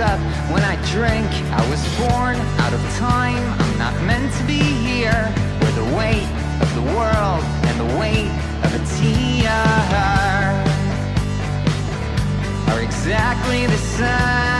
Up when I drink. I was born out of time. I'm not meant to be here. Where the weight of the world and the weight of a tear are exactly the same.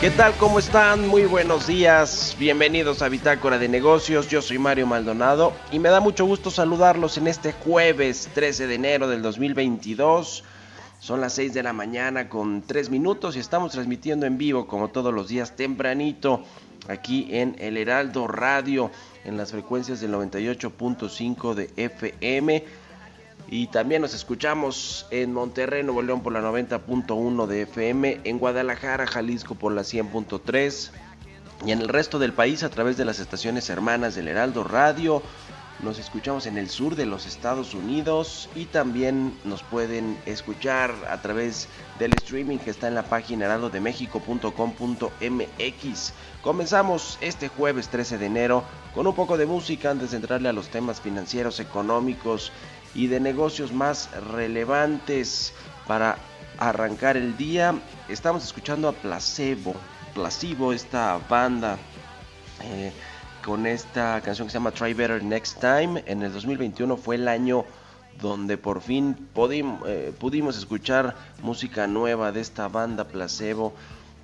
¿Qué tal? ¿Cómo están? Muy buenos días. Bienvenidos a Bitácora de Negocios. Yo soy Mario Maldonado y me da mucho gusto saludarlos en este jueves 13 de enero del 2022. Son las 6 de la mañana con 3 minutos y estamos transmitiendo en vivo como todos los días tempranito aquí en El Heraldo Radio en las frecuencias del 98.5 de FM. Y también nos escuchamos en Monterrey, Nuevo León por la 90.1 de FM, en Guadalajara, Jalisco por la 100.3 y en el resto del país a través de las estaciones hermanas del Heraldo Radio. Nos escuchamos en el sur de los Estados Unidos y también nos pueden escuchar a través del streaming que está en la página heraldodemexico.com.mx. Comenzamos este jueves 13 de enero con un poco de música antes de entrarle a los temas financieros, económicos y de negocios más relevantes para arrancar el día. Estamos escuchando a Placebo, Placebo, esta banda eh, con esta canción que se llama Try Better Next Time. En el 2021 fue el año donde por fin eh, pudimos escuchar música nueva de esta banda Placebo.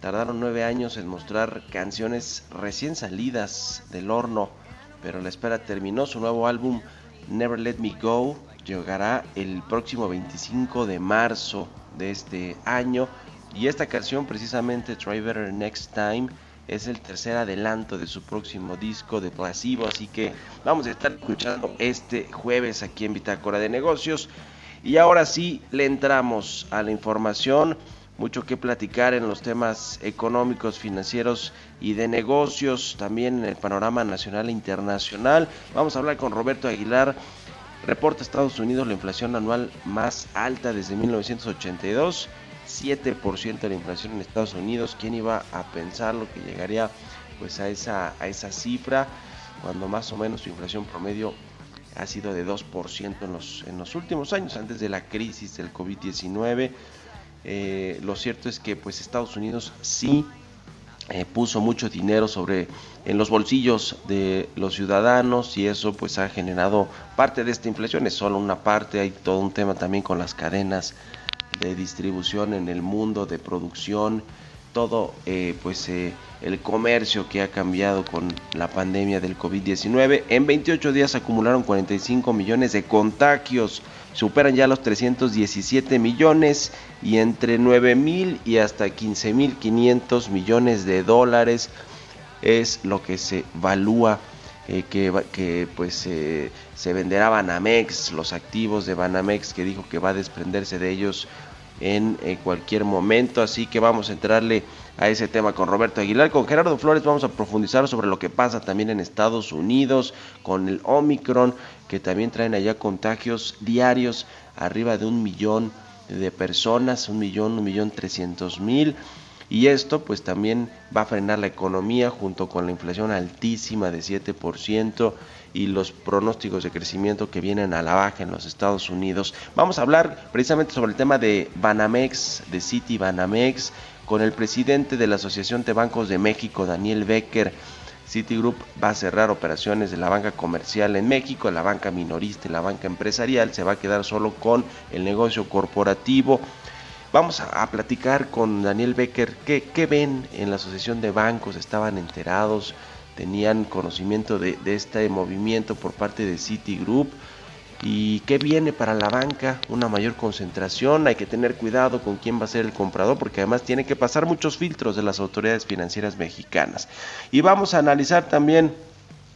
Tardaron nueve años en mostrar canciones recién salidas del horno, pero la espera terminó. Su nuevo álbum Never Let Me Go llegará el próximo 25 de marzo de este año. Y esta canción, precisamente Try Better Next Time, es el tercer adelanto de su próximo disco de Placebo. Así que vamos a estar escuchando este jueves aquí en Bitácora de Negocios. Y ahora sí, le entramos a la información. Mucho que platicar en los temas económicos, financieros y de negocios, también en el panorama nacional e internacional. Vamos a hablar con Roberto Aguilar. Reporta Estados Unidos la inflación anual más alta desde 1982. 7% de la inflación en Estados Unidos. ¿Quién iba a pensarlo que llegaría pues a esa, a esa cifra cuando más o menos su inflación promedio ha sido de 2% en los, en los últimos años, antes de la crisis del COVID-19? Eh, lo cierto es que pues Estados Unidos sí eh, puso mucho dinero sobre en los bolsillos de los ciudadanos y eso pues ha generado parte de esta inflación. Es solo una parte hay todo un tema también con las cadenas de distribución en el mundo de producción todo eh, pues eh, el comercio que ha cambiado con la pandemia del COVID-19 en 28 días acumularon 45 millones de contagios superan ya los 317 millones y entre 9 mil y hasta 15 mil 500 millones de dólares es lo que se evalúa eh, que, que, pues eh, se venderá Banamex, los activos de Banamex que dijo que va a desprenderse de ellos en eh, cualquier momento, así que vamos a entrarle a ese tema con Roberto Aguilar. Con Gerardo Flores vamos a profundizar sobre lo que pasa también en Estados Unidos con el Omicron, que también traen allá contagios diarios arriba de un millón de personas, un millón, un millón trescientos mil. Y esto pues también va a frenar la economía junto con la inflación altísima de 7% y los pronósticos de crecimiento que vienen a la baja en los Estados Unidos. Vamos a hablar precisamente sobre el tema de Banamex, de City Banamex, con el presidente de la Asociación de Bancos de México, Daniel Becker. Citigroup va a cerrar operaciones de la banca comercial en México, la banca minorista y la banca empresarial. Se va a quedar solo con el negocio corporativo. Vamos a, platicar con Daniel Becker qué, qué, ven en la Asociación de Bancos, estaban enterados, tenían conocimiento de, de este movimiento por parte de Citigroup ¿Y qué viene para la banca? Una mayor concentración, hay que tener cuidado con quién va a ser el comprador porque además tiene que pasar muchos filtros de las autoridades financieras mexicanas. Y vamos a analizar también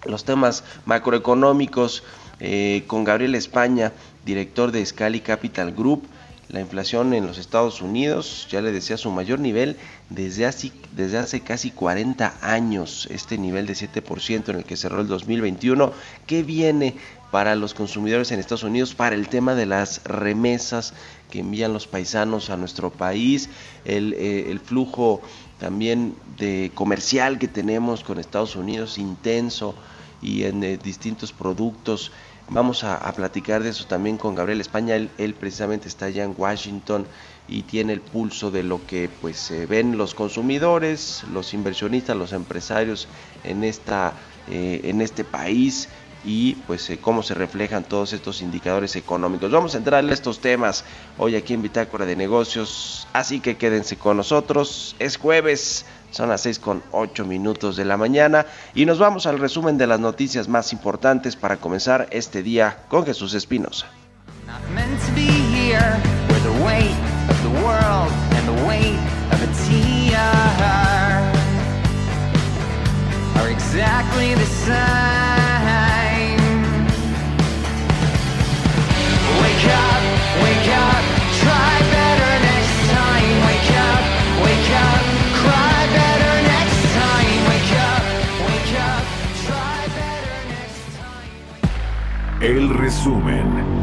los temas macroeconómicos eh, con Gabriel España, director de Scali Capital Group. La inflación en los Estados Unidos, ya le decía, su mayor nivel desde hace, casi 40 años, este nivel de 7% en el que cerró el 2021. ¿Qué viene para los consumidores en Estados Unidos para el tema de las remesas que envían los paisanos a nuestro país, el, eh, flujo también de comercial que tenemos con Estados Unidos intenso y en eh, distintos productos. Vamos a, platicar de eso también con Gabriel España. Él, precisamente está allá en Washington y tiene el pulso de lo que pues se ven los consumidores, los inversionistas, los empresarios en esta eh, en este país y pues eh, cómo se reflejan todos estos indicadores económicos. Vamos a entrar en estos temas hoy aquí en Bitácora de Negocios, así que quédense con nosotros. Es jueves, son las 6 con 8 minutos de la mañana y nos vamos al resumen de las noticias más importantes para comenzar este día con Jesús Espinosa. El resumen.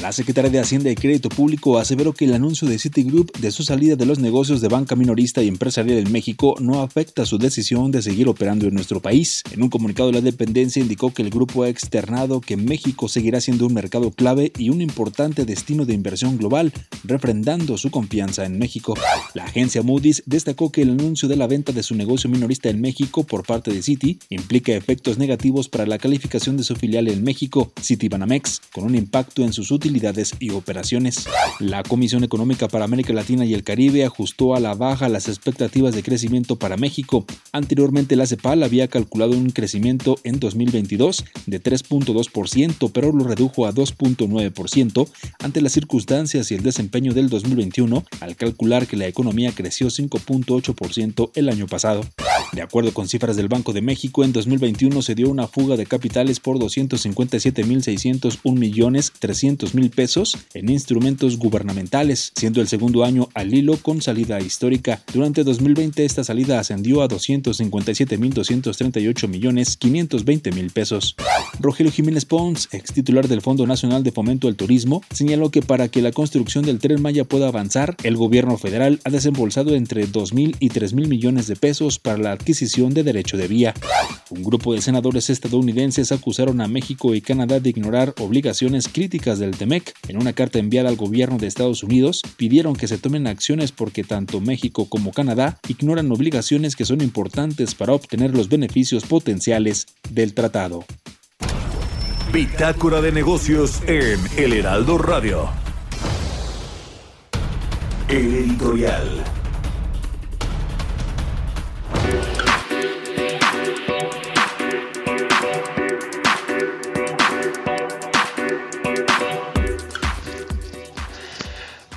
La secretaria de Hacienda y Crédito Público aseveró que el anuncio de Citigroup de su salida de los negocios de banca minorista y empresarial en México no afecta su decisión de seguir operando en nuestro país. En un comunicado, la dependencia indicó que el grupo ha externado que México seguirá siendo un mercado clave y un importante destino de inversión global, refrendando su confianza en México. La agencia Moody's destacó que el anuncio de la venta de su negocio minorista en México por parte de Citi implica efectos negativos para la calificación de su filial en México, Citibanamex, con un impacto en sus y operaciones. La Comisión Económica para América Latina y el Caribe ajustó a la baja las expectativas de crecimiento para México. Anteriormente la CEPAL había calculado un crecimiento en 2022 de 3.2%, pero lo redujo a 2.9% ante las circunstancias y el desempeño del 2021 al calcular que la economía creció 5.8% el año pasado. De acuerdo con cifras del Banco de México, en 2021 se dio una fuga de capitales por 257.601 millones 300 mil pesos en instrumentos gubernamentales, siendo el segundo año al hilo con salida histórica. Durante 2020 esta salida ascendió a 257.238 millones 520 mil pesos. Rogelio Jiménez Pons, ex titular del Fondo Nacional de Fomento al Turismo, señaló que para que la construcción del tren Maya pueda avanzar, el gobierno federal ha desembolsado entre 2.000 y 3.000 millones de pesos para la adquisición de derecho de vía. Un grupo de senadores estadounidenses acusaron a México y Canadá de ignorar obligaciones críticas del TEMEC. En una carta enviada al gobierno de Estados Unidos, pidieron que se tomen acciones porque tanto México como Canadá ignoran obligaciones que son importantes para obtener los beneficios potenciales del tratado. Bitácora de negocios en El Heraldo Radio. El editorial.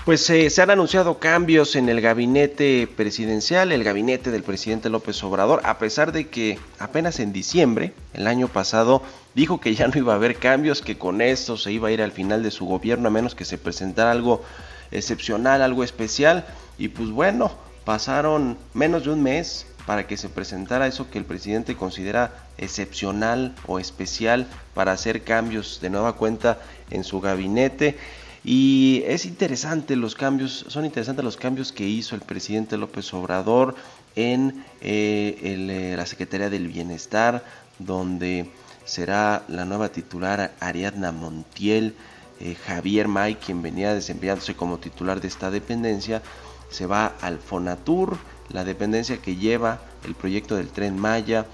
Pues eh, se han anunciado cambios en el gabinete presidencial, el gabinete del presidente López Obrador, a pesar de que apenas en diciembre, el año pasado, dijo que ya no iba a haber cambios, que con esto se iba a ir al final de su gobierno, a menos que se presentara algo excepcional, algo especial. Y pues bueno, pasaron menos de un mes para que se presentara eso que el presidente considera excepcional o especial para hacer cambios de nueva cuenta en su gabinete. Y es interesante los cambios, son interesantes los cambios que hizo el presidente López Obrador en eh, eh, la Secretaría del Bienestar, donde será la nueva titular Ariadna Montiel. Eh, Javier May, quien venía desempeñándose como titular de esta dependencia, se va al Fonatur, la dependencia que lleva el proyecto del tren Maya.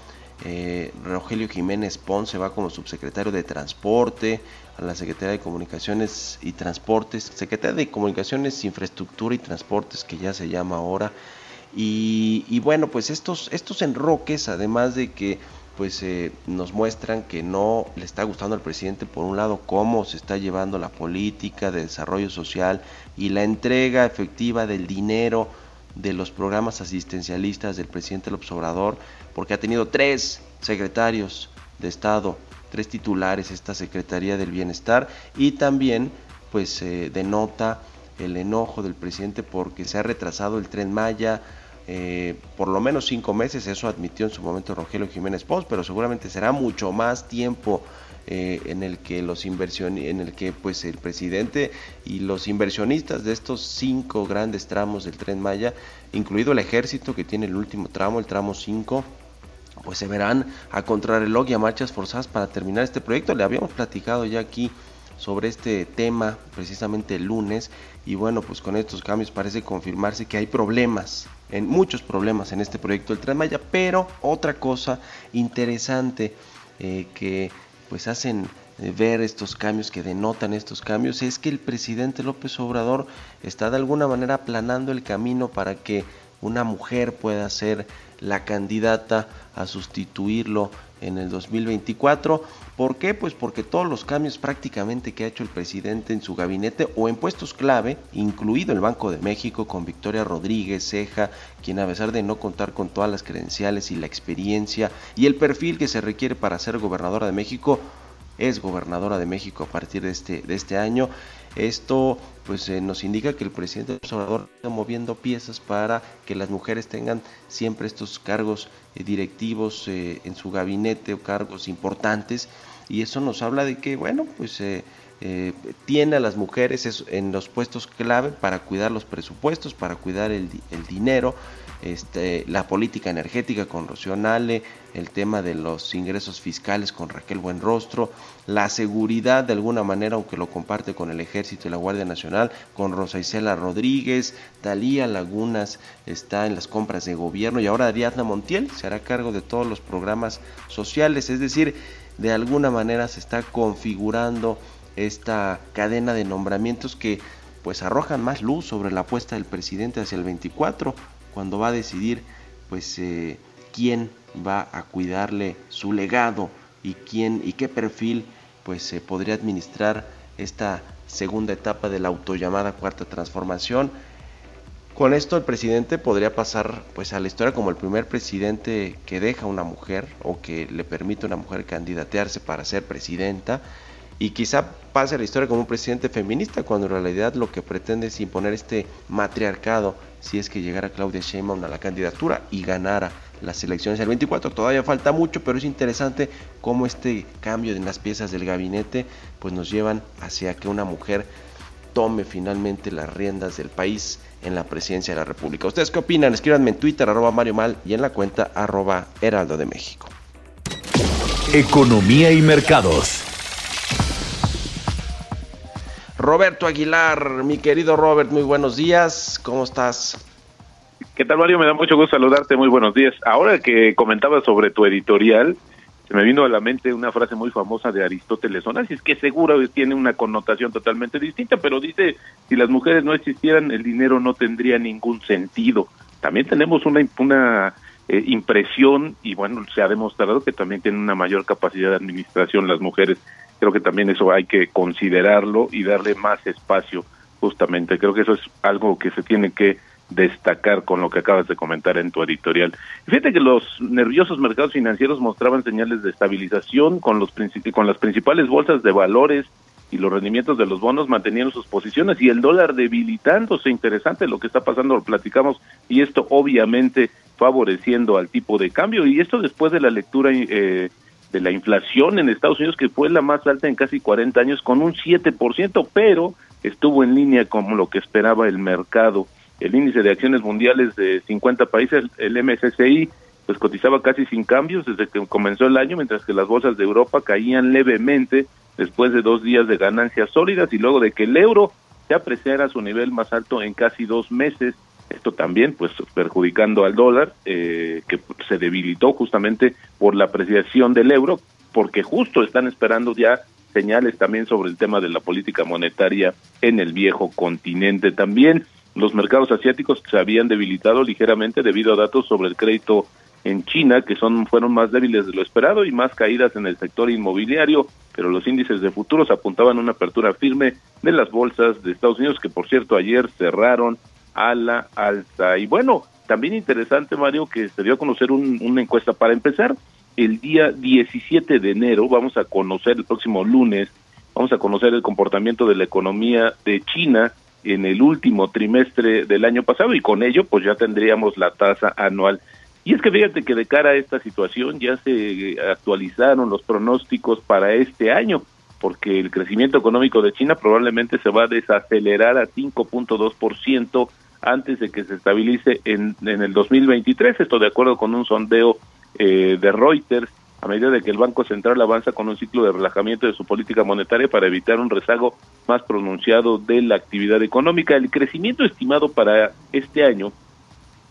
Rogelio Jiménez Pons se va como subsecretario de Transporte, a la Secretaría de Comunicaciones y Transportes, Secretaría de Comunicaciones, Infraestructura y Transportes, que ya se llama ahora. Y, bueno, pues estos, estos enroques, además de que pues eh, nos muestran que no le está gustando al presidente, por un lado, cómo se está llevando la política de desarrollo social y la entrega efectiva del dinero de los programas asistencialistas del presidente López Obrador, porque ha tenido tres secretarios de Estado tres titulares esta Secretaría del Bienestar y también pues eh, denota el enojo del presidente porque se ha retrasado el tren Maya eh, por lo menos cinco meses, eso admitió en su momento Rogelio Jiménez Pons, pero seguramente será mucho más tiempo eh, en el que los inversionistas, en el que pues el presidente y los inversionistas de estos cinco grandes tramos del tren Maya, incluido el ejército que tiene el último tramo, el tramo 5, pues se verán a contrarreloj y a marchas forzadas para terminar este proyecto. Le habíamos platicado ya aquí sobre este tema precisamente el lunes y bueno pues con estos cambios parece confirmarse que hay problemas en muchos problemas en este proyecto del Tren Maya pero otra cosa interesante eh, que pues hacen eh, ver estos cambios que denotan estos cambios es que el presidente López Obrador está de alguna manera aplanando el camino para que una mujer pueda ser la candidata a sustituirlo en el 2024. ¿Por qué? Pues porque todos los cambios prácticamente que ha hecho el presidente en su gabinete o en puestos clave, incluido el Banco de México con Victoria Rodríguez Ceja, quien a pesar de no contar con todas las credenciales y la experiencia y el perfil que se requiere para ser gobernadora de México, es gobernadora de México a partir de este, de este año. Esto pues eh, nos indica que el presidente Obrador está moviendo piezas para que las mujeres tengan siempre estos cargos eh, directivos eh, en su gabinete o cargos importantes. Y eso nos habla de que bueno pues tiene a las mujeres en los puestos clave para cuidar los presupuestos, para cuidar el, el dinero este, la política energética con Rocío Nale, el tema de los ingresos fiscales con Raquel Buenrostro, la seguridad de alguna manera, aunque lo comparte con el Ejército y la Guardia Nacional, con Rosa Isela Rodríguez, Talía Lagunas está en las compras de gobierno y ahora Ariadna Montiel se hará cargo de todos los programas sociales, es decir, de alguna manera se está configurando esta cadena de nombramientos que pues arrojan más luz sobre la apuesta del presidente hacia el 24 cuando va a decidir pues eh, quién va a cuidarle su legado y quién y qué perfil pues se podría administrar esta segunda etapa de la autollamada cuarta transformación. Con esto el presidente podría pasar pues a la historia como el primer presidente que deja a una mujer o que le permite a una mujer candidatearse para ser presidenta y quizá pase la historia como un presidente feminista cuando en realidad lo que pretende es imponer este matriarcado si es que llegara Claudia Sheinbaum a la candidatura y ganara las elecciones del 24. Todavía falta mucho, pero es interesante cómo este cambio en las piezas del gabinete pues nos llevan hacia que una mujer tome finalmente las riendas del país en la presidencia de la República. ¿Ustedes qué opinan? Escríbanme en Twitter, arroba Mario Mal, y en la cuenta arroba Heraldo de México. Economía y mercados. Roberto Aguilar, mi querido Robert, muy buenos días, ¿cómo estás? ¿Qué tal Mario? Me da mucho gusto saludarte, muy buenos días. Ahora que comentabas sobre tu editorial, se me vino a la mente una frase muy famosa de Aristóteles es que seguro tiene una connotación totalmente distinta, pero dice, si las mujeres no existieran, el dinero no tendría ningún sentido. También tenemos una, una eh, impresión y bueno, se ha demostrado que también tienen una mayor capacidad de administración las mujeres creo que también eso hay que considerarlo y darle más espacio justamente. Creo que eso es algo que se tiene que destacar con lo que acabas de comentar en tu editorial. Fíjate que los nerviosos mercados financieros mostraban señales de estabilización con los con las principales bolsas de valores y los rendimientos de los bonos manteniendo sus posiciones y el dólar debilitándose. Interesante lo que está pasando, lo platicamos, y esto obviamente favoreciendo al tipo de cambio. Y esto después de la lectura eh, de la inflación en Estados Unidos, que fue la más alta en casi 40 años, con un 7%, pero estuvo en línea con lo que esperaba el mercado. El índice de acciones mundiales de 50 países, el MSCI, pues cotizaba casi sin cambios desde que comenzó el año, mientras que las bolsas de Europa caían levemente después de dos días de ganancias sólidas y luego de que el euro se apreciara a su nivel más alto en casi dos meses. Esto también, pues, perjudicando al dólar, eh, que se debilitó justamente por la apreciación del euro, porque justo están esperando ya señales también sobre el tema de la política monetaria en el viejo continente. También los mercados asiáticos se habían debilitado ligeramente debido a datos sobre el crédito en China, que son fueron más débiles de lo esperado y más caídas en el sector inmobiliario, pero los índices de futuros apuntaban una apertura firme de las bolsas de Estados Unidos, que por cierto ayer cerraron a la alza. Y bueno, también interesante, Mario, que se dio a conocer una encuesta para empezar. El día 17 de enero vamos a conocer, el próximo lunes, vamos a conocer el comportamiento de la economía de China en el último trimestre del año pasado y con ello pues ya tendríamos la tasa anual y es que fíjate que de cara a esta situación ya se actualizaron los pronósticos para este año, porque el crecimiento económico de China probablemente se va a desacelerar a 5.2% antes de que se estabilice en, en el 2023, esto de acuerdo con un sondeo eh, de Reuters, a medida de que el Banco Central avanza con un ciclo de relajamiento de su política monetaria para evitar un rezago más pronunciado de la actividad económica. El crecimiento estimado para este año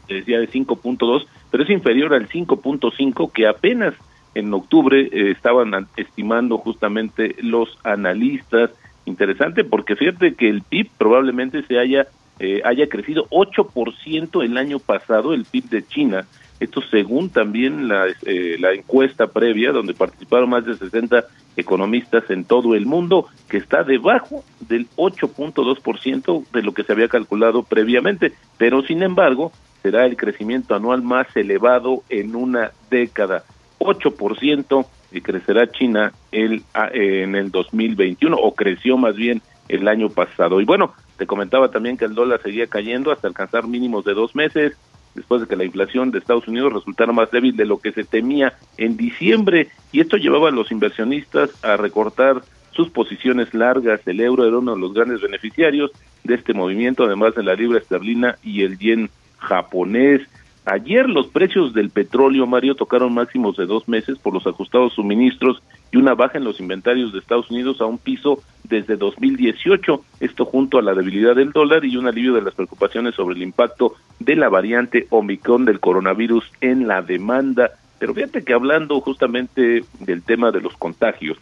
decía de 5.2, pero es inferior al 5.5 que apenas en octubre eh, estaban estimando justamente los analistas. Interesante porque fíjate que el PIB probablemente se haya eh, haya crecido 8% el año pasado, el PIB de China. Esto según también la, eh, la encuesta previa, donde participaron más de 60 economistas en todo el mundo, que está debajo del 8.2% de lo que se había calculado previamente. Pero, sin embargo, será el crecimiento anual más elevado en una década. 8% y crecerá China el, en el 2021, o creció más bien el año pasado. Y bueno, te comentaba también que el dólar seguía cayendo hasta alcanzar mínimos de dos meses, después de que la inflación de Estados Unidos resultara más débil de lo que se temía en diciembre, y esto llevaba a los inversionistas a recortar sus posiciones largas. El euro era uno de los grandes beneficiarios de este movimiento, además de la libra esterlina y el yen japonés. Ayer los precios del petróleo, Mario, tocaron máximos de dos meses por los ajustados suministros y una baja en los inventarios de Estados Unidos a un piso desde 2018. Esto junto a la debilidad del dólar y un alivio de las preocupaciones sobre el impacto de la variante Omicron del coronavirus en la demanda. Pero fíjate que hablando justamente del tema de los contagios,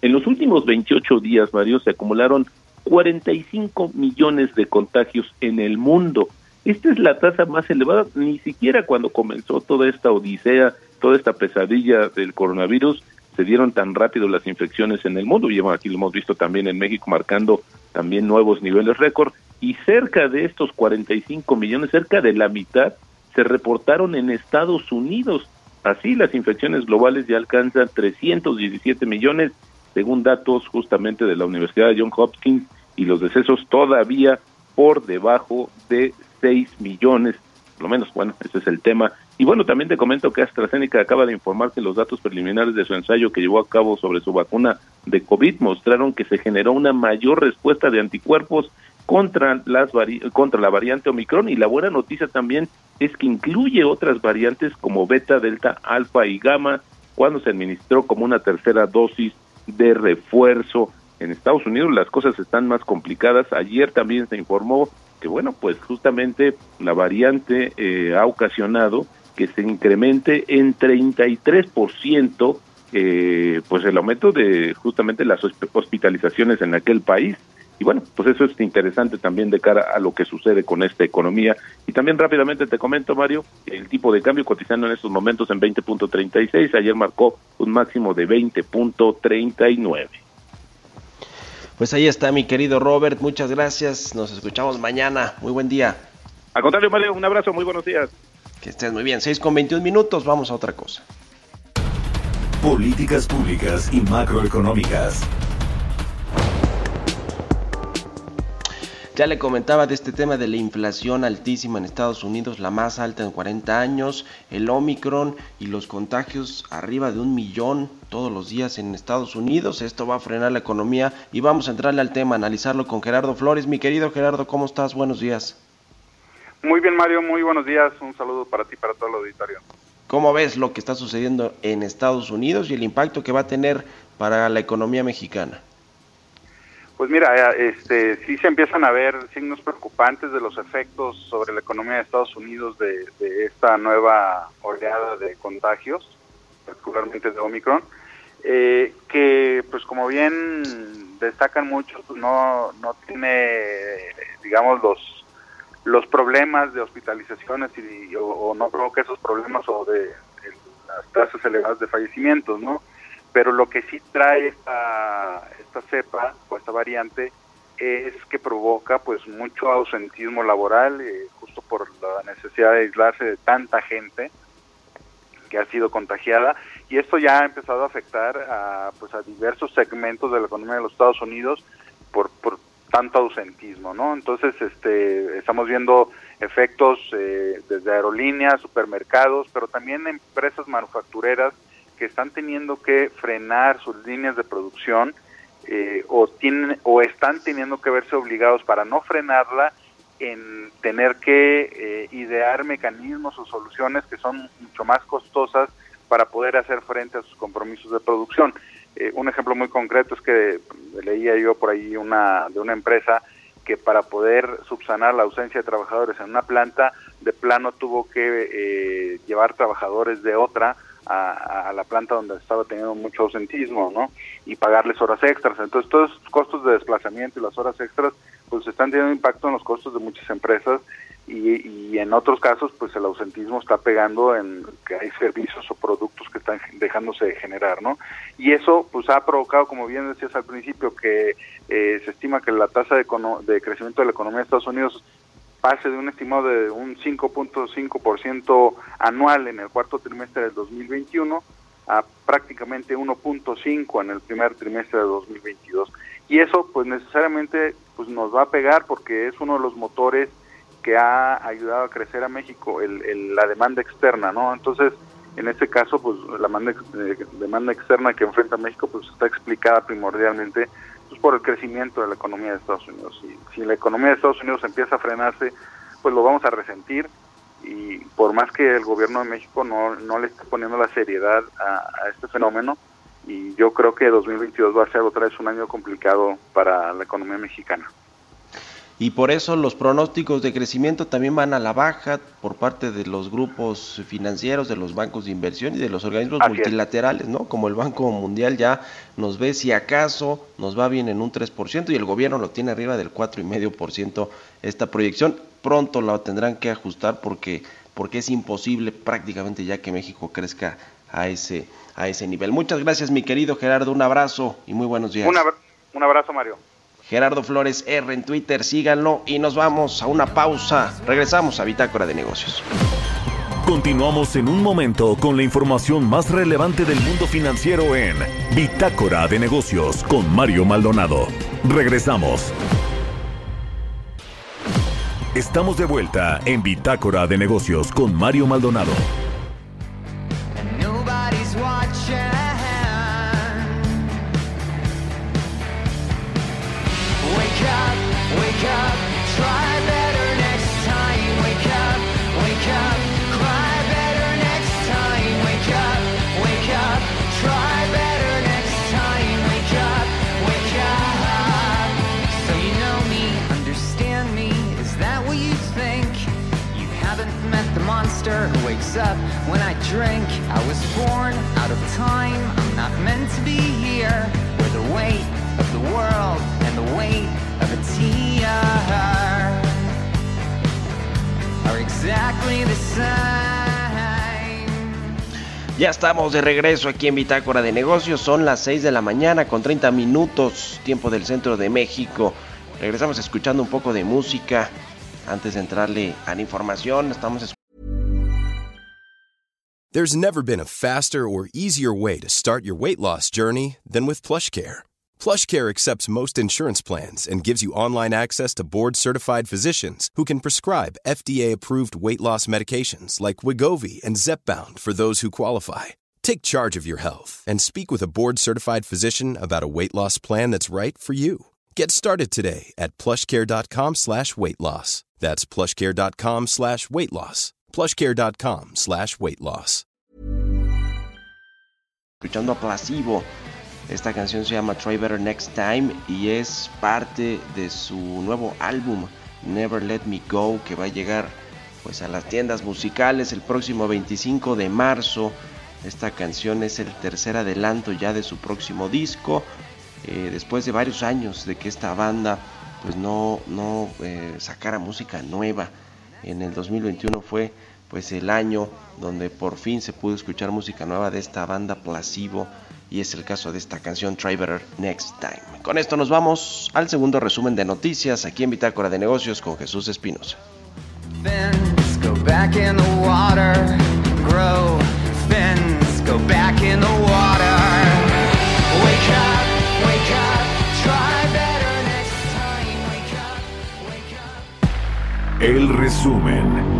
en los últimos 28 días, Mario, se acumularon 45 millones de contagios en el mundo esta es la tasa más elevada, ni siquiera cuando comenzó toda esta odisea, toda esta pesadilla del coronavirus, se dieron tan rápido las infecciones en el mundo, y aquí lo hemos visto también en México marcando también nuevos niveles récord, y cerca de estos 45 millones, cerca de la mitad, se reportaron en Estados Unidos. Así las infecciones globales ya alcanzan 317 millones, según datos justamente de la Universidad de Johns Hopkins, y los decesos todavía por debajo de 6 millones, por lo menos, bueno, ese es el tema. Y bueno, también te comento que AstraZeneca acaba de informar que los datos preliminares de su ensayo que llevó a cabo sobre su vacuna de COVID mostraron que se generó una mayor respuesta de anticuerpos contra, las contra la variante Omicron y la buena noticia también es que incluye otras variantes como beta, delta, alfa y gamma cuando se administró como una tercera dosis de refuerzo. En Estados Unidos las cosas están más complicadas. Ayer también se informó que bueno, pues justamente la variante eh, ha ocasionado que se incremente en 33% eh, pues el aumento de justamente las hospitalizaciones en aquel país. Y bueno, pues eso es interesante también de cara a lo que sucede con esta economía. Y también rápidamente te comento, Mario, el tipo de cambio cotizando en estos momentos en 20.36, ayer marcó un máximo de 20.39. Pues ahí está mi querido Robert, muchas gracias, nos escuchamos mañana, muy buen día. Al contrario, Mario, un abrazo, muy buenos días. Que estés muy bien, 6 con 21 minutos, vamos a otra cosa. Políticas públicas y macroeconómicas. Ya le comentaba de este tema de la inflación altísima en Estados Unidos, la más alta en 40 años, el Omicron y los contagios arriba de un millón todos los días en Estados Unidos. Esto va a frenar la economía y vamos a entrarle al tema, analizarlo con Gerardo Flores. Mi querido Gerardo, ¿cómo estás? Buenos días. Muy bien, Mario, muy buenos días. Un saludo para ti y para todo el auditorio. ¿Cómo ves lo que está sucediendo en Estados Unidos y el impacto que va a tener para la economía mexicana? Pues mira, eh, este, sí se empiezan a ver signos preocupantes de los efectos sobre la economía de Estados Unidos de, esta nueva oleada de contagios, particularmente de Omicron, eh, que pues como bien destacan muchos, pues no, no tiene, digamos, los los problemas de hospitalizaciones y, o, no provoca esos problemas o de, las tasas elevadas de fallecimientos, ¿no? Pero lo que sí trae esta, esta cepa o esta variante es que provoca pues mucho ausentismo laboral, eh, justo por la necesidad de aislarse de tanta gente que ha sido contagiada y esto ya ha empezado a afectar a pues a diversos segmentos de la economía de los Estados Unidos por, por tanto ausentismo, ¿no? Entonces, este, estamos viendo efectos eh, desde aerolíneas, supermercados, pero también empresas manufactureras que están teniendo que frenar sus líneas de producción eh, o tienen o están teniendo que verse obligados para no frenarla en tener que eh, idear mecanismos o soluciones que son mucho más costosas para poder hacer frente a sus compromisos de producción. Eh, un ejemplo muy concreto es que leía yo por ahí una de una empresa que para poder subsanar la ausencia de trabajadores en una planta, de plano tuvo que eh, llevar trabajadores de otra a, la planta donde estaba teniendo mucho ausentismo, ¿no? Y pagarles horas extras. Entonces, todos los costos de desplazamiento y las horas extras, pues están teniendo impacto en los costos de muchas empresas y, en otros casos pues el ausentismo está pegando en que hay servicios o productos que están dejándose de generar, ¿no? Y eso pues ha provocado, como bien decías al principio, que eh, se estima que la tasa de, de crecimiento de la economía de Estados Unidos pase de un estimado de un 5.5% anual en el cuarto trimestre del 2021 a prácticamente 1.5 en el primer trimestre de 2022. Y eso pues necesariamente pues nos va a pegar porque es uno de los motores que ha ayudado a crecer a México, el, la demanda externa, ¿no? Entonces, en este caso, pues la demanda, eh, demanda externa que enfrenta México, pues está explicada primordialmente pues, por el crecimiento de la economía de Estados Unidos. Y si la economía de Estados Unidos empieza a frenarse, pues lo vamos a resentir y por más que el gobierno de México no, no le esté poniendo la seriedad a, a este fenómeno, y yo creo que 2022 va a ser otra vez un año complicado para la economía mexicana y por eso los pronósticos de crecimiento también van a la baja por parte de los grupos financieros, de los bancos de inversión y de los organismos multilaterales, ¿no? Como el Banco Mundial ya nos ve si acaso nos va bien en un 3% y el gobierno lo tiene arriba del 4,5% esta proyección. Pronto la tendrán que ajustar porque porque es imposible prácticamente ya que México crezca a ese a ese nivel. Muchas gracias, mi querido Gerardo, un abrazo y muy buenos días. un abrazo, Mario. Gerardo Flores R en Twitter, síganlo y nos vamos a una pausa. Regresamos a Bitácora de Negocios. Continuamos en un momento con la información más relevante del mundo financiero en Bitácora de Negocios con Mario Maldonado. Regresamos. Estamos de vuelta en Bitácora de Negocios con Mario Maldonado. Estamos de regreso aquí en Bitácora de Negocios. Son las 6 de la mañana con 30 minutos, tiempo del centro de México. Regresamos escuchando un poco de música. Antes de entrarle a la información, estamos There's never been a faster or easier way to start your weight loss journey than with PlushCare PlushCare accepts most insurance plans and gives you online access to board-certified physicians who can prescribe FDA-approved weight loss medications like Wigovi and Zepbound for those who qualify. Take charge of your health and speak with a board-certified physician about a weight loss plan that's right for you. Get started today at plushcare.com slash weight loss. That's plushcare.com slash weight loss. plushcare.com slash weight loss. Escuchando a Placebo. Esta canción se llama Try Better Next Time y es parte de su nuevo álbum Never Let Me Go que va a llegar pues a las tiendas musicales el próximo 25 de marzo. Esta canción es el tercer adelanto ya de su próximo disco. Eh, después de varios años de que esta banda pues no, no eh, sacara música nueva. En el 2021 fue pues el año donde por fin se pudo escuchar música nueva de esta banda Placebo y es el caso de esta canción Try Better Next Time. Con esto nos vamos al segundo resumen de noticias aquí en Bitácora de Negocios con Jesús Espinosa. Fins go back in the water. Wake up, wake up, try better time. Wake up, wake up. El resumen.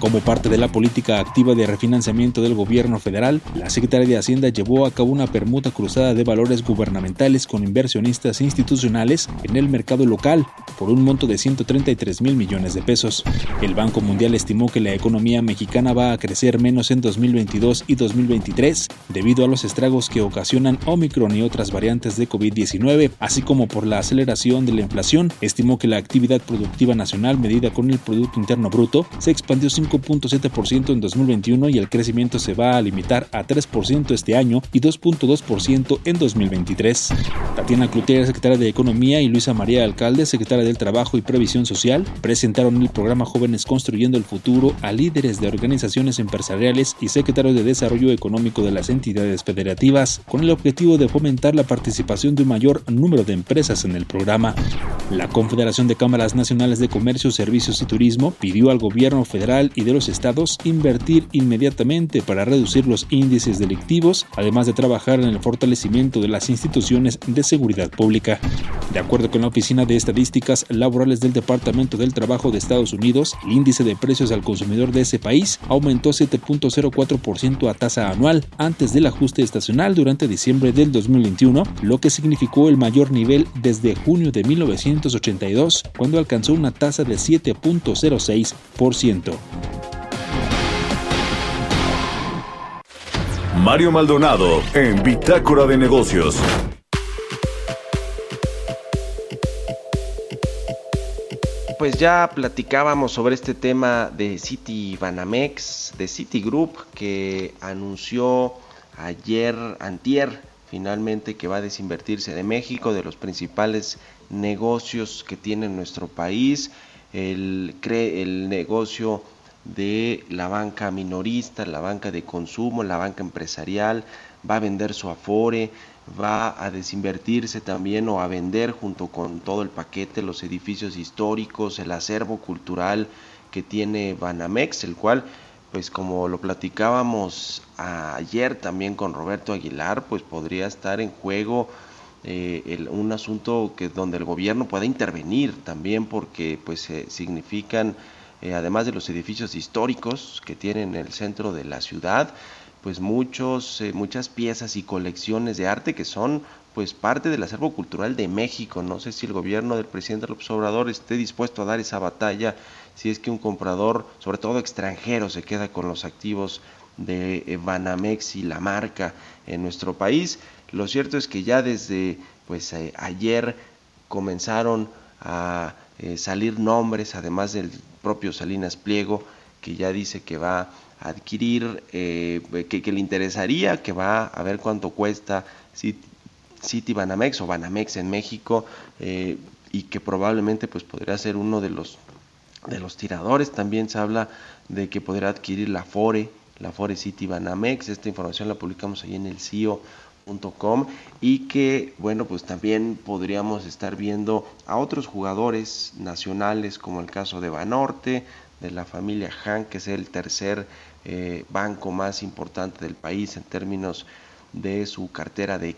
Como parte de la política activa de refinanciamiento del gobierno federal, la Secretaría de Hacienda llevó a cabo una permuta cruzada de valores gubernamentales con inversionistas institucionales en el mercado local por un monto de 133 mil millones de pesos. El Banco Mundial estimó que la economía mexicana va a crecer menos en 2022 y 2023 debido a los estragos que ocasionan Omicron y otras variantes de COVID-19, así como por la aceleración de la inflación. Estimó que la actividad productiva nacional medida con el Producto Interno Bruto se expandió 5.7% en 2021 y el crecimiento se va a limitar a 3% este año y 2.2% en 2023. Tatiana Cloutier, secretaria de Economía, y Luisa María Alcalde, secretaria del Trabajo y Previsión Social, presentaron el programa Jóvenes Construyendo el Futuro a líderes de organizaciones empresariales y secretarios de Desarrollo Económico de las entidades federativas, con el objetivo de fomentar la participación de un mayor número de empresas en el programa. La Confederación de Cámaras Nacionales de Comercio, Servicios y Turismo pidió al gobierno federal y de los estados invertir inmediatamente para reducir los índices delictivos, además de trabajar en el fortalecimiento de las instituciones de seguridad pública. De acuerdo con la Oficina de Estadísticas Laborales del Departamento del Trabajo de Estados Unidos, el índice de precios al consumidor de ese país aumentó 7.04% a tasa anual antes del ajuste estacional durante diciembre del 2021, lo que significó el mayor nivel desde junio de 1982, cuando alcanzó una tasa de 7.06%. Mario Maldonado en Bitácora de Negocios. Pues ya platicábamos sobre este tema de City Banamex, de Citigroup, que anunció ayer, antier, finalmente que va a desinvertirse de México, de los principales negocios que tiene nuestro país, el, el negocio de la banca minorista, la banca de consumo, la banca empresarial, va a vender su afore, va a desinvertirse también o a vender junto con todo el paquete los edificios históricos, el acervo cultural que tiene Banamex, el cual pues como lo platicábamos ayer también con Roberto Aguilar, pues podría estar en juego eh, un asunto que donde el gobierno pueda intervenir también porque pues significan eh, además de los edificios históricos que tienen en el centro de la ciudad pues muchos eh, muchas piezas y colecciones de arte que son pues parte del acervo cultural de México no sé si el gobierno del presidente López Obrador esté dispuesto a dar esa batalla si es que un comprador sobre todo extranjero se queda con los activos de eh, Banamex y la marca en nuestro país. Lo cierto es que ya desde pues ayer comenzaron a salir nombres, además del propio Salinas Pliego, que ya dice que va a adquirir, eh, que, le interesaría, que va a ver cuánto cuesta Cit- City Banamex o Banamex en México eh, y que probablemente pues podría ser uno de los de los tiradores. También se habla de que podrá adquirir la Fore, la Fore City Banamex. Esta información la publicamos ahí en el Y que, bueno, pues también podríamos estar viendo a otros jugadores nacionales, como el caso de Banorte, de la familia Han, que es el tercer eh, banco más importante del país en términos de su cartera de,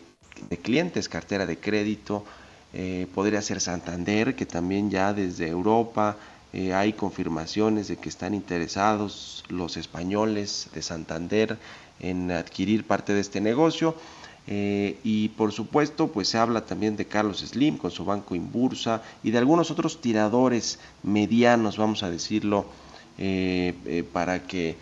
clientes, cartera de crédito. Eh, podría ser Santander, que también ya desde Europa eh, hay confirmaciones de que están interesados los españoles de Santander en adquirir parte de este negocio. Eh, y por supuesto, pues se habla también de Carlos Slim con su banco Inbursa y de algunos otros tiradores medianos, vamos a decirlo, eh, eh, para que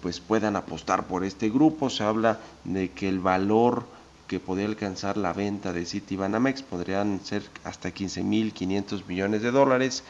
pues puedan apostar por este grupo. Se habla de que el valor que podría alcanzar la venta de Citibanamex podrían ser hasta 15.500 millones de dólares,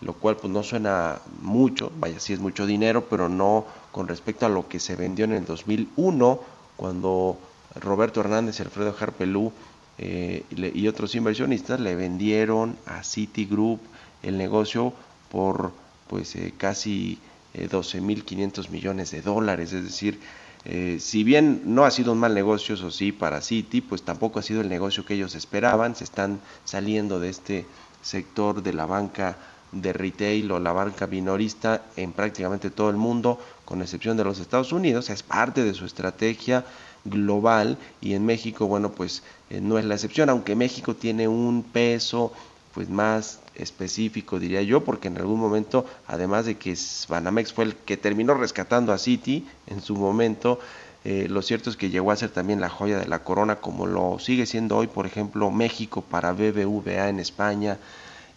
lo cual pues no suena mucho, vaya, sí es mucho dinero, pero no con respecto a lo que se vendió en el 2001, cuando Roberto Hernández Alfredo Harpelú eh, y otros inversionistas le vendieron a Citigroup el negocio por pues eh, casi eh, 12.500 millones de dólares, es decir, eh, si bien no ha sido un mal negocio, eso sí, para Citi, pues tampoco ha sido el negocio que ellos esperaban, se están saliendo de este sector de la banca de retail o la banca minorista en prácticamente todo el mundo, con excepción de los Estados Unidos, es parte de su estrategia global y en México, bueno, pues eh, no es la excepción, aunque México tiene un peso pues más específico, diría yo, porque en algún momento, además de que Banamex fue el que terminó rescatando a Citi en su momento, eh, lo cierto es que llegó a ser también la joya de la corona, como lo sigue siendo hoy, por ejemplo, México para BBVA en España,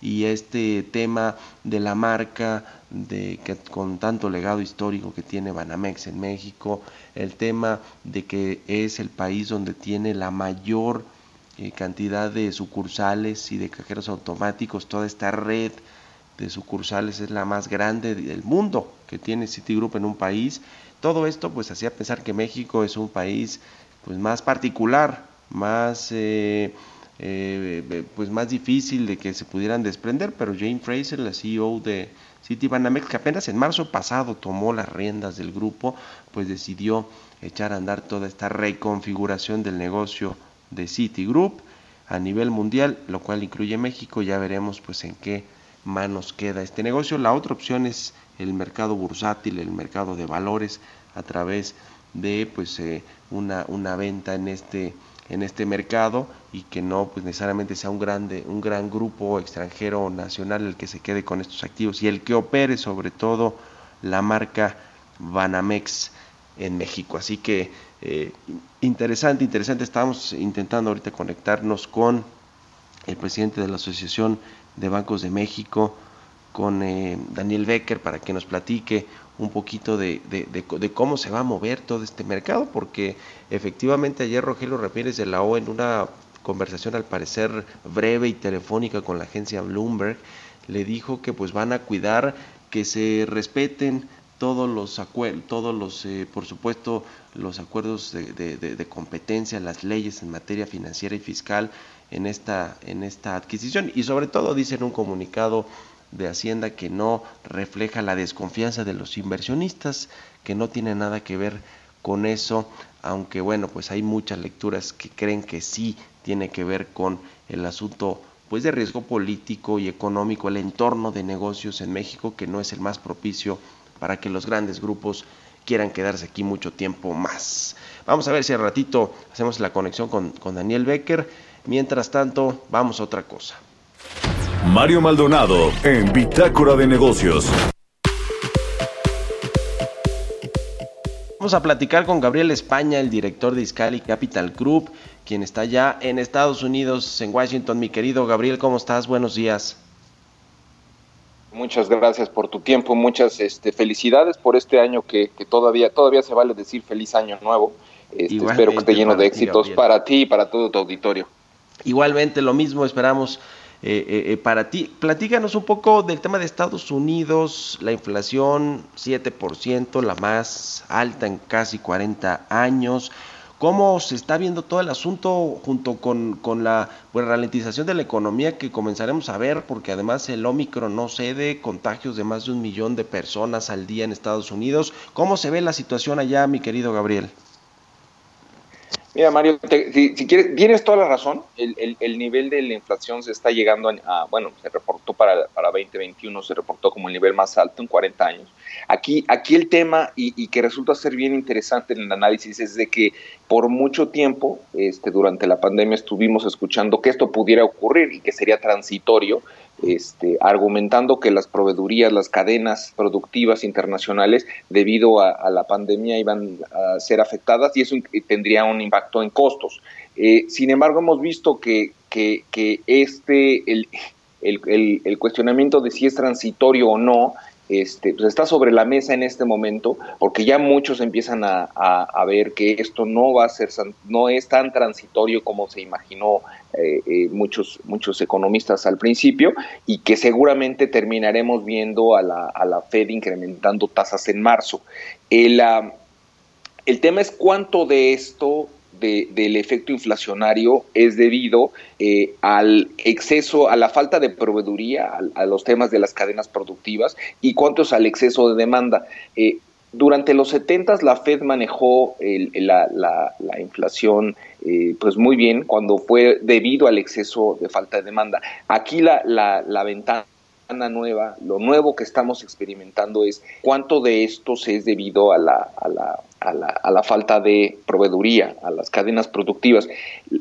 y este tema de la marca de que con tanto legado histórico que tiene Banamex en México, el tema de que es el país donde tiene la mayor eh, cantidad de sucursales y de cajeros automáticos, toda esta red de sucursales es la más grande del mundo que tiene Citigroup en un país. Todo esto pues hacía pensar que México es un país pues más particular, más eh, eh, pues más difícil de que se pudieran desprender, pero Jane Fraser, la CEO de Citibanamex, que apenas en marzo pasado tomó las riendas del grupo, pues decidió echar a andar toda esta reconfiguración del negocio de Citigroup a nivel mundial, lo cual incluye México, ya veremos pues en qué manos queda este negocio. La otra opción es el mercado bursátil, el mercado de valores a través de pues eh, una, una venta en este en este mercado y que no pues necesariamente sea un grande un gran grupo extranjero o nacional el que se quede con estos activos y el que opere sobre todo la marca Banamex en México. Así que eh, interesante interesante. Estamos intentando ahorita conectarnos con el presidente de la asociación de bancos de México con eh, Daniel Becker para que nos platique un poquito de, de, cómo se va a mover todo este mercado, porque efectivamente ayer Rogelio Ramírez de la O en una conversación al parecer breve y telefónica con la agencia Bloomberg le dijo que pues van a cuidar que se respeten todos los acuerdos, todos los, eh, por supuesto, los acuerdos de, de, competencia, las leyes en materia financiera y fiscal en esta, en esta adquisición. Y sobre todo, dice en un comunicado de Hacienda que no refleja la desconfianza de los inversionistas, que no tiene nada que ver con eso, aunque bueno, pues hay muchas lecturas que creen que sí tiene que ver con el asunto pues de riesgo político y económico, el entorno de negocios en México que no es el más propicio para que los grandes grupos quieran quedarse aquí mucho tiempo más. Vamos a ver si al ratito hacemos la conexión con, con Daniel Becker. Mientras tanto, vamos a otra cosa. Mario Maldonado en Bitácora de Negocios. Vamos a platicar con Gabriel España, el director de Iscali Capital Group, quien está ya en Estados Unidos, en Washington. Mi querido Gabriel, ¿cómo estás? Buenos días. Muchas gracias por tu tiempo, muchas este, felicidades por este año que, todavía, todavía se vale decir feliz año nuevo. Este, espero que esté lleno de éxitos para ti y para todo tu auditorio. Igualmente, lo mismo esperamos eh, eh, eh, para ti. Platícanos un poco del tema de Estados Unidos, la inflación 7%, la más alta en casi 40 años. ¿Cómo se está viendo todo el asunto junto con, la pues, ralentización de la economía que comenzaremos a ver? Porque además el Omicron no cede, contagios de más de un millón de personas al día en Estados Unidos. ¿Cómo se ve la situación allá, mi querido Gabriel? Mira, Mario, si, quieres, tienes toda la razón. El, el, nivel de la inflación se está llegando a, bueno, se reportó para, para 2021, se reportó como el nivel más alto en 40 años. Aquí, aquí el tema, y, y, que resulta ser bien interesante en el análisis, es de que por mucho tiempo, este, durante la pandemia, estuvimos escuchando que esto pudiera ocurrir y que sería transitorio, este, argumentando que las proveedurías, las cadenas productivas internacionales, debido a, la pandemia, iban a ser afectadas y eso tendría un impacto en costos. Eh, sin embargo, hemos visto que, que, este, el, el, el, cuestionamiento de si es transitorio o no, este, pues está sobre la mesa en este momento, porque ya muchos empiezan a, ver que esto no va a ser, no es tan transitorio como se imaginó eh, eh, muchos, muchos economistas al principio, y que seguramente terminaremos viendo a la, a la Fed incrementando tasas en marzo. El, ah, el tema es cuánto de esto del efecto inflacionario es debido eh, al exceso, a la falta de proveeduría, a, los temas de las cadenas productivas y cuánto es al exceso de demanda. Eh, durante los 70 la Fed manejó la, inflación eh, pues muy bien cuando fue debido al exceso de falta de demanda. Aquí la, ventana nueva, lo nuevo que estamos experimentando es cuánto de esto se es debido a la, a la, a la falta de proveeduría, a las cadenas productivas.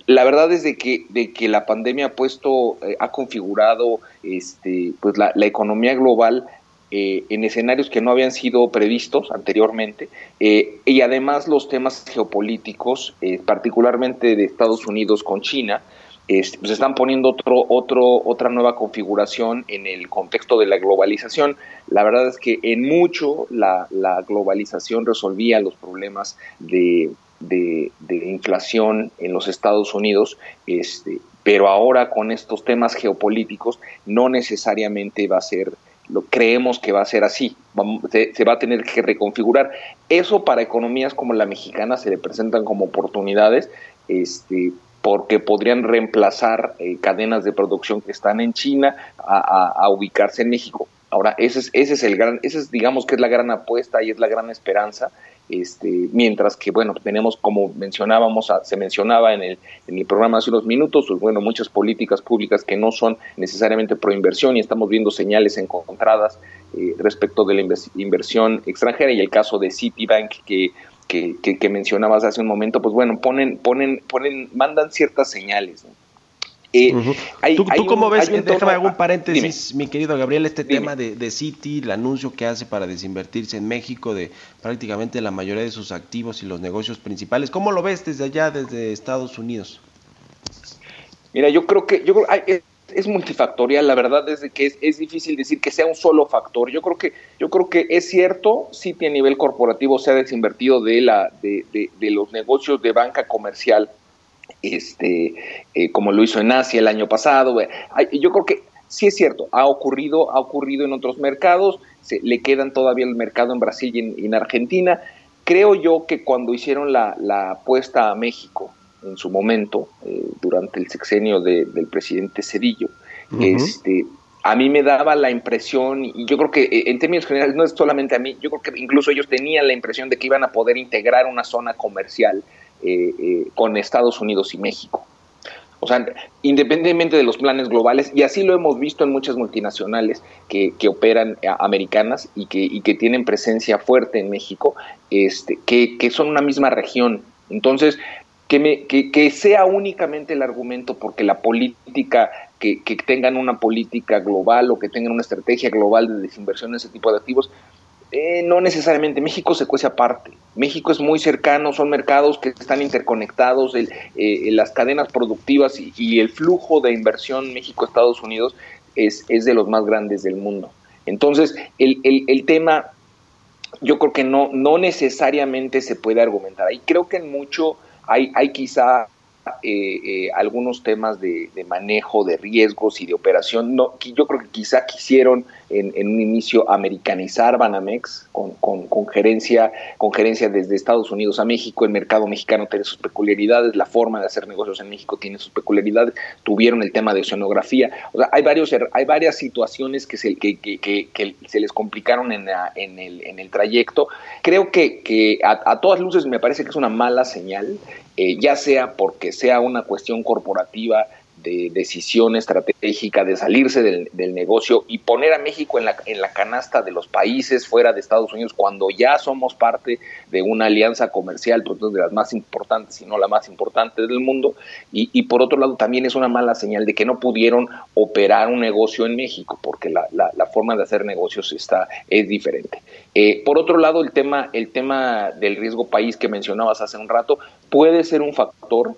La verdad es de que, de que la pandemia ha puesto, eh, ha configurado este, pues la, economía global eh, en escenarios que no habían sido previstos anteriormente eh, y además los temas geopolíticos, particularmente de Estados Unidos con China, pues están poniendo otro, otro, otra nueva configuración en el contexto de la globalización. La verdad es que en mucho la, globalización resolvía los problemas de, de, inflación en los Estados Unidos, este, pero ahora con estos temas geopolíticos no necesariamente va a ser lo creemos que va a ser así, se, se, va a tener que reconfigurar. Eso para economías como la mexicana se le presentan como oportunidades, este, porque podrían reemplazar eh, cadenas de producción que están en China a, ubicarse en México. Ahora, ese es, ese es el gran, ese es, digamos que es la gran apuesta y es la gran esperanza, este, mientras que, bueno, tenemos, como mencionábamos, se mencionaba en el, en el programa hace unos minutos, pues, bueno, muchas políticas públicas que no son necesariamente pro inversión y estamos viendo señales encontradas eh, respecto de la inversión extranjera y el caso de Citibank que que, que, mencionabas hace un momento, pues bueno, ponen, ponen, ponen, mandan ciertas señales. Eh, ¿Tú, cómo ves? Déjame algún paréntesis, mi querido Gabriel, este tema de, de Citi, el anuncio que hace para desinvertirse en México de prácticamente la mayoría de sus activos y los negocios principales. ¿Cómo lo ves desde allá, desde Estados Unidos? Mira, yo creo que yo creo, es multifactorial, la verdad es que es, difícil decir que sea un solo factor. Yo creo que, yo creo que es cierto, sí que a nivel corporativo se ha desinvertido de, la, de, de, los negocios de banca comercial, este, eh, como lo hizo en Asia el año pasado. Yo creo que sí es cierto, ha ocurrido, ha ocurrido en otros mercados, se, le quedan todavía el mercado en Brasil y en, Argentina. Creo yo que cuando hicieron la, la apuesta a México, en su momento, eh, durante el sexenio del presidente Cedillo. este, a mí me daba la impresión, y yo creo que eh, en términos generales no es solamente a mí, yo creo que incluso ellos tenían la impresión de que iban a poder integrar una zona comercial eh, con Estados Unidos y México. O sea, independientemente de los planes globales, y así lo hemos visto en muchas multinacionales que, que operan americanas y que, y que tienen presencia fuerte en México, este, que, que son una misma región. Entonces, que, me, que, sea únicamente el argumento porque la política, que, tengan una política global o que tengan una estrategia global de desinversión en ese tipo de activos, eh, no necesariamente. México se cuece aparte. México es muy cercano, son mercados que están interconectados, eh, las cadenas productivas y, el flujo de inversión México-Estados Unidos es, es, de los más grandes del mundo. Entonces, el, el, el tema yo creo que no, no necesariamente se puede argumentar. Y creo que en mucho hay, hay quizá eh, eh, algunos temas de, manejo de riesgos y de operación. No, yo creo que quizá quisieron en, un inicio americanizar Banamex con, con, gerencia, con gerencia desde Estados Unidos a México. El mercado mexicano tiene sus peculiaridades, la forma de hacer negocios en México tiene sus peculiaridades. Tuvieron el tema de oceanografía. O sea, hay, varios, hay varias situaciones que se, que, que, se les complicaron en, en, el, en el trayecto. Creo que, a todas luces me parece que es una mala señal eh, ya sea porque sea una cuestión corporativa de decisión estratégica de salirse del, negocio y poner a México en la, en la canasta de los países fuera de Estados Unidos cuando ya somos parte de una alianza comercial, pues, de las más importantes, si no la más importante del mundo, y, por otro lado también es una mala señal de que no pudieron operar un negocio en México, porque la, la, forma de hacer negocios está, es diferente. Eh, por otro lado, el tema, el tema del riesgo país que mencionabas hace un rato puede ser un factor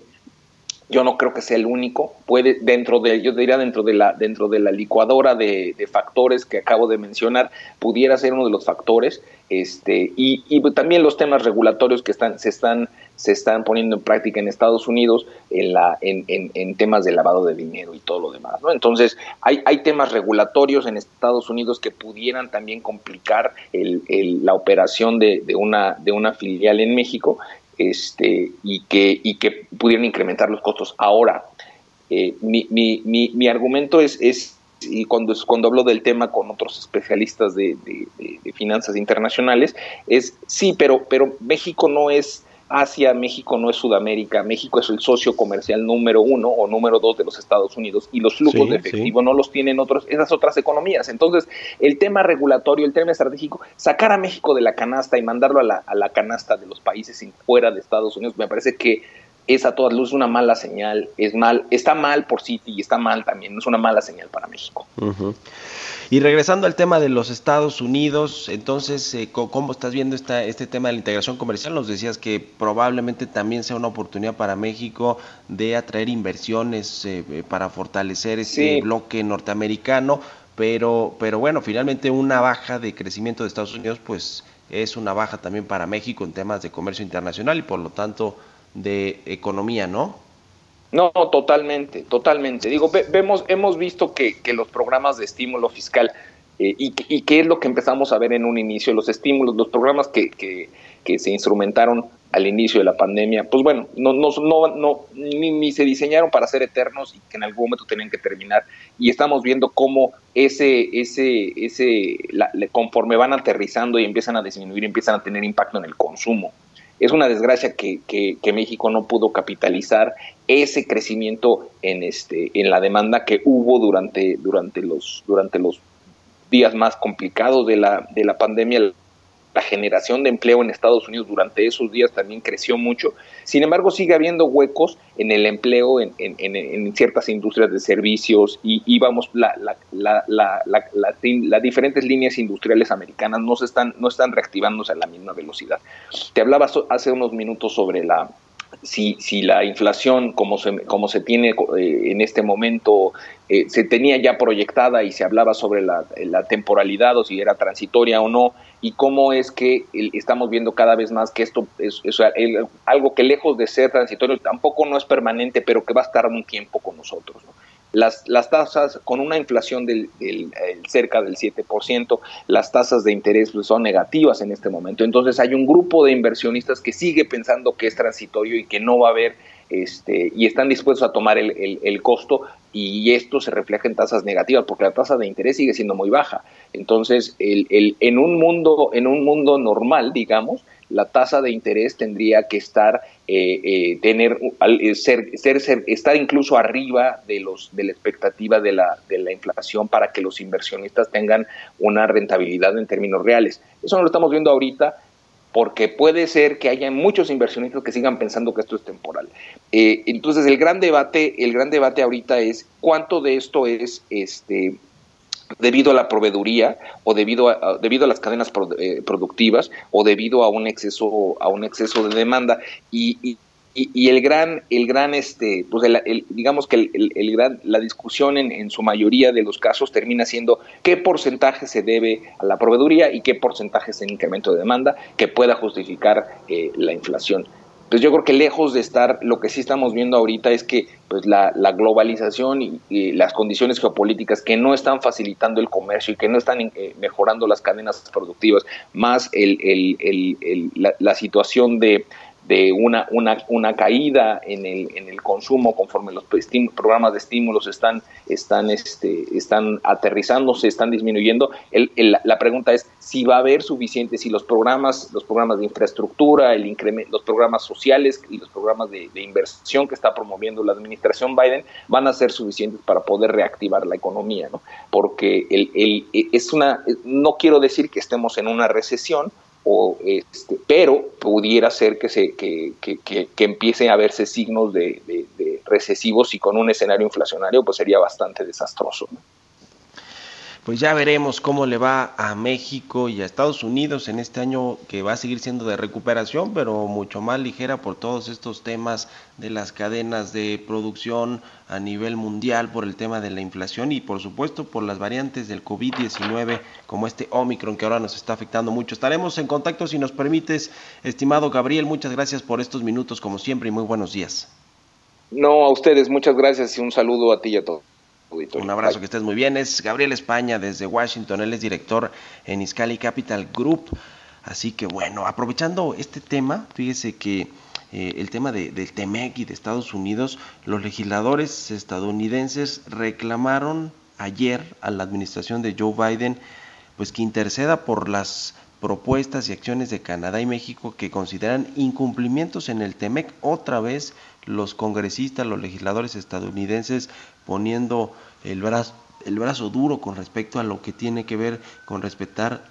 yo no creo que sea el único. Puede, dentro de, yo diría dentro de la, dentro de la licuadora de, factores que acabo de mencionar, pudiera ser uno de los factores. Este, y, también los temas regulatorios que están, se están, se están poniendo en práctica en Estados Unidos en, la, en, en, temas de lavado de dinero y todo lo demás. ¿no? Entonces, hay, hay temas regulatorios en Estados Unidos que pudieran también complicar el, la operación de, de, una, de una filial en México este, y, que, y que pudieran incrementar los costos. Ahora, eh, mi, mi, mi, argumento es, es y cuando, cuando hablo del tema con otros especialistas de, de, finanzas internacionales, es sí, pero, pero México no es Asia, México no es Sudamérica, México es el socio comercial número uno o número dos de los Estados Unidos y los flujos de efectivo no los tienen otros, esas otras economías. Entonces, el tema regulatorio, el tema estratégico, sacar a México de la canasta y mandarlo a la, a la canasta de los países fuera de Estados Unidos, me parece que es a todas luces una mala señal, es mal, está mal por Citi y está mal también, es una mala señal para México. Y regresando al tema de los Estados Unidos, entonces, eh, ¿cómo estás viendo esta, este tema de la integración comercial? Nos decías que probablemente también sea una oportunidad para México de atraer inversiones eh, eh, para fortalecer ese bloque norteamericano, pero, pero bueno, finalmente una baja de crecimiento de Estados Unidos, pues es una baja también para México en temas de comercio internacional y por lo tanto de economía, ¿no? No, totalmente, totalmente. Digo, vemos, hemos visto que, que, los programas de estímulo fiscal eh, y, y qué es lo que empezamos a ver en un inicio, los estímulos, los programas que, que, que se instrumentaron al inicio de la pandemia, pues bueno, no, no, no, no ni, se diseñaron para ser eternos y que en algún momento tenían que terminar. Y estamos viendo cómo ese, ese, ese, conforme van aterrizando y empiezan a disminuir, empiezan a tener impacto en el consumo. Es una desgracia que, que, México no pudo capitalizar ese crecimiento en, este, en la demanda que hubo durante, durante, los, durante los días más complicados de la, de la pandemia la generación de empleo en Estados Unidos durante esos días también creció mucho. Sin embargo, sigue habiendo huecos en el empleo en, en, ciertas industrias de servicios y, vamos, la, la, la, las diferentes líneas industriales americanas no, se están, no están reactivándose a la misma velocidad. Te hablaba hace unos minutos sobre la, si, si la inflación, como se, como se tiene eh, en este momento, eh, se tenía ya proyectada y se hablaba sobre la, temporalidad o si era transitoria o no, y cómo es que estamos viendo cada vez más que esto es, algo que lejos de ser transitorio tampoco no es permanente, pero que va a estar un tiempo con nosotros. ¿no? Las, las tasas, con una inflación del, del cerca del 7%, las tasas de interés pues, son negativas en este momento. Entonces hay un grupo de inversionistas que sigue pensando que es transitorio y que no va a haber, este, y están dispuestos a tomar el, el, costo y esto se refleja en tasas negativas porque la tasa de interés sigue siendo muy baja. Entonces, el, el, en, un mundo, en un mundo normal, digamos, la tasa de interés tendría que estar eh, eh, tener eh, ser, ser, estar incluso arriba de los de la expectativa de la, de la inflación para que los inversionistas tengan una rentabilidad en términos reales. Eso no lo estamos viendo ahorita porque puede ser que haya muchos inversionistas que sigan pensando que esto es temporal. entonces el gran debate, el gran debate ahorita es cuánto de esto es este debido a la proveeduría o debido a, debido a las cadenas eh, productivas o debido a un exceso a un exceso de demanda y, y, y el gran el gran este pues el, digamos que el, el, gran la discusión en, en, su mayoría de los casos termina siendo qué porcentaje se debe a la proveeduría y qué porcentaje es el incremento de demanda que pueda justificar eh, la inflación. Pues yo creo que lejos de estar, lo que sí estamos viendo ahorita es que pues la, globalización y, las condiciones geopolíticas que no están facilitando el comercio y que no están eh, mejorando las cadenas productivas, más el, el, la, situación de, de una, una, una caída en el, en el consumo conforme los programas de estímulos están, están, este, están aterrizándose, están disminuyendo. El, la pregunta es si va a haber suficiente, si los programas, los programas de infraestructura, el incremento, los programas sociales y los programas de, inversión que está promoviendo la administración Biden van a ser suficientes para poder reactivar la economía, ¿no? Porque el, el, es una, no quiero decir que estemos en una recesión, o este, pero pudiera ser que, se, que, que, que, empiece a verse signos de, de, recesivos y con un escenario inflacionario pues sería bastante desastroso. Pues ya veremos cómo le va a México y a Estados Unidos en este año que va a seguir siendo de recuperación, pero mucho más ligera por todos estos temas de las cadenas de producción a nivel mundial, por el tema de la inflación y por supuesto por las variantes del COVID-19 como este Omicron que ahora nos está afectando mucho. Estaremos en contacto si nos permites, estimado Gabriel, muchas gracias por estos minutos como siempre y muy buenos días. No, a ustedes, muchas gracias y un saludo a ti y a todos. Un abrazo, que estés muy bien. Es Gabriel España desde Washington, él es director en Iscali Capital Group. Así que bueno, aprovechando este tema, fíjese que eh, el tema de, del TEMEC y de Estados Unidos, los legisladores estadounidenses reclamaron ayer a la administración de Joe Biden pues que interceda por las propuestas y acciones de Canadá y México que consideran incumplimientos en el TEMEC. Otra vez los congresistas, los legisladores estadounidenses poniendo el brazo, el brazo duro con respecto a lo que tiene que ver con respetar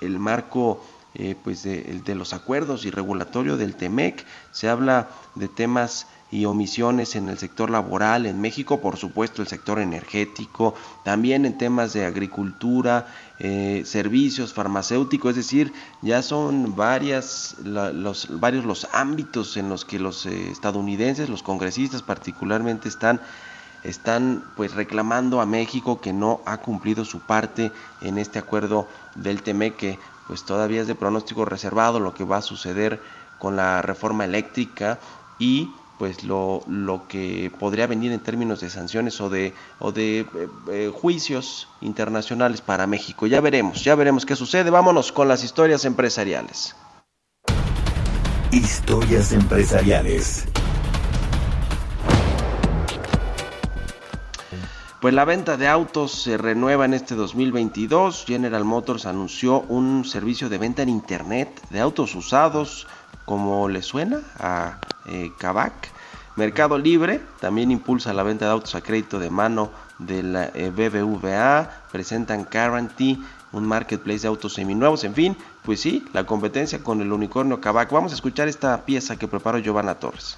el marco eh, pues de, de, los acuerdos y regulatorio del TEMEC. Se habla de temas y omisiones en el sector laboral en México, por supuesto el sector energético, también en temas de agricultura, eh, servicios farmacéuticos, es decir, ya son varias, los, varios los ámbitos en los que los eh, estadounidenses, los congresistas particularmente están están pues reclamando a México que no ha cumplido su parte en este acuerdo del TEMEC que pues todavía es de pronóstico reservado lo que va a suceder con la reforma eléctrica y pues lo, lo que podría venir en términos de sanciones o de, o de eh, eh, juicios internacionales para México. Ya veremos, ya veremos qué sucede. Vámonos con las historias empresariales. Historias empresariales. Pues la venta de autos se renueva en este 2022. General Motors anunció un servicio de venta en Internet de autos usados como le suena a eh, Mercado Libre también impulsa la venta de autos a crédito de mano de la eh, BBVA, presentan Guarantee, un marketplace de autos seminuevos, en fin, pues sí, la competencia con el unicornio Kavak. Vamos a escuchar esta pieza que preparó Giovanna Torres.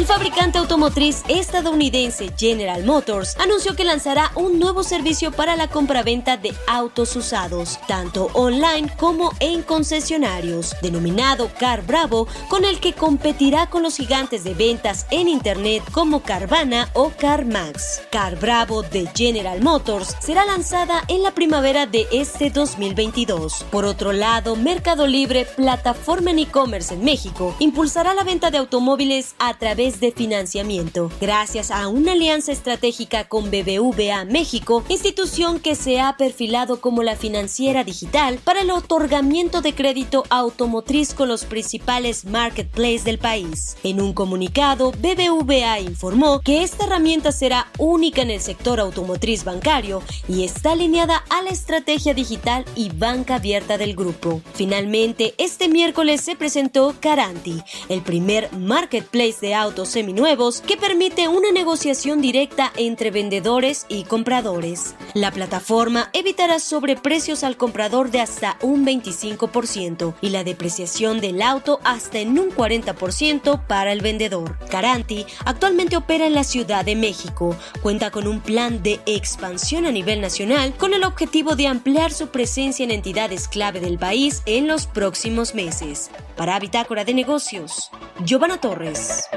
El fabricante automotriz estadounidense General Motors anunció que lanzará un nuevo servicio para la compraventa de autos usados, tanto online como en concesionarios, denominado Car Bravo, con el que competirá con los gigantes de ventas en Internet como Carvana o CarMax. Car Bravo de General Motors será lanzada en la primavera de este 2022. Por otro lado, Mercado Libre, plataforma en e-commerce en México, impulsará la venta de automóviles a través de financiamiento. Gracias a una alianza estratégica con BBVA México, institución que se ha perfilado como la financiera digital para el otorgamiento de crédito automotriz con los principales marketplaces del país. En un comunicado, BBVA informó que esta herramienta será única en el sector automotriz bancario y está alineada a la estrategia digital y banca abierta del grupo. Finalmente, este miércoles se presentó Caranti, el primer marketplace de autos autos seminuevos que permite una negociación directa entre vendedores y compradores. La plataforma evitará sobreprecios al comprador de hasta un 25% y la depreciación del auto hasta en un 40% para el vendedor. Caranti actualmente opera en la Ciudad de México. Cuenta con un plan de expansión a nivel nacional con el objetivo de ampliar su presencia en entidades clave del país en los próximos meses. Para Bitácora de Negocios, Giovanna Torres.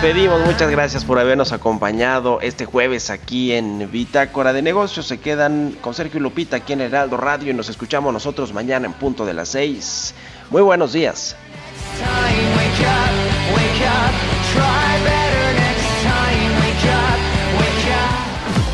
Despedimos, muchas gracias por habernos acompañado este jueves aquí en Bitácora de Negocios. Se quedan con Sergio Lupita aquí en Heraldo Radio y nos escuchamos nosotros mañana en punto de las 6. Muy buenos días.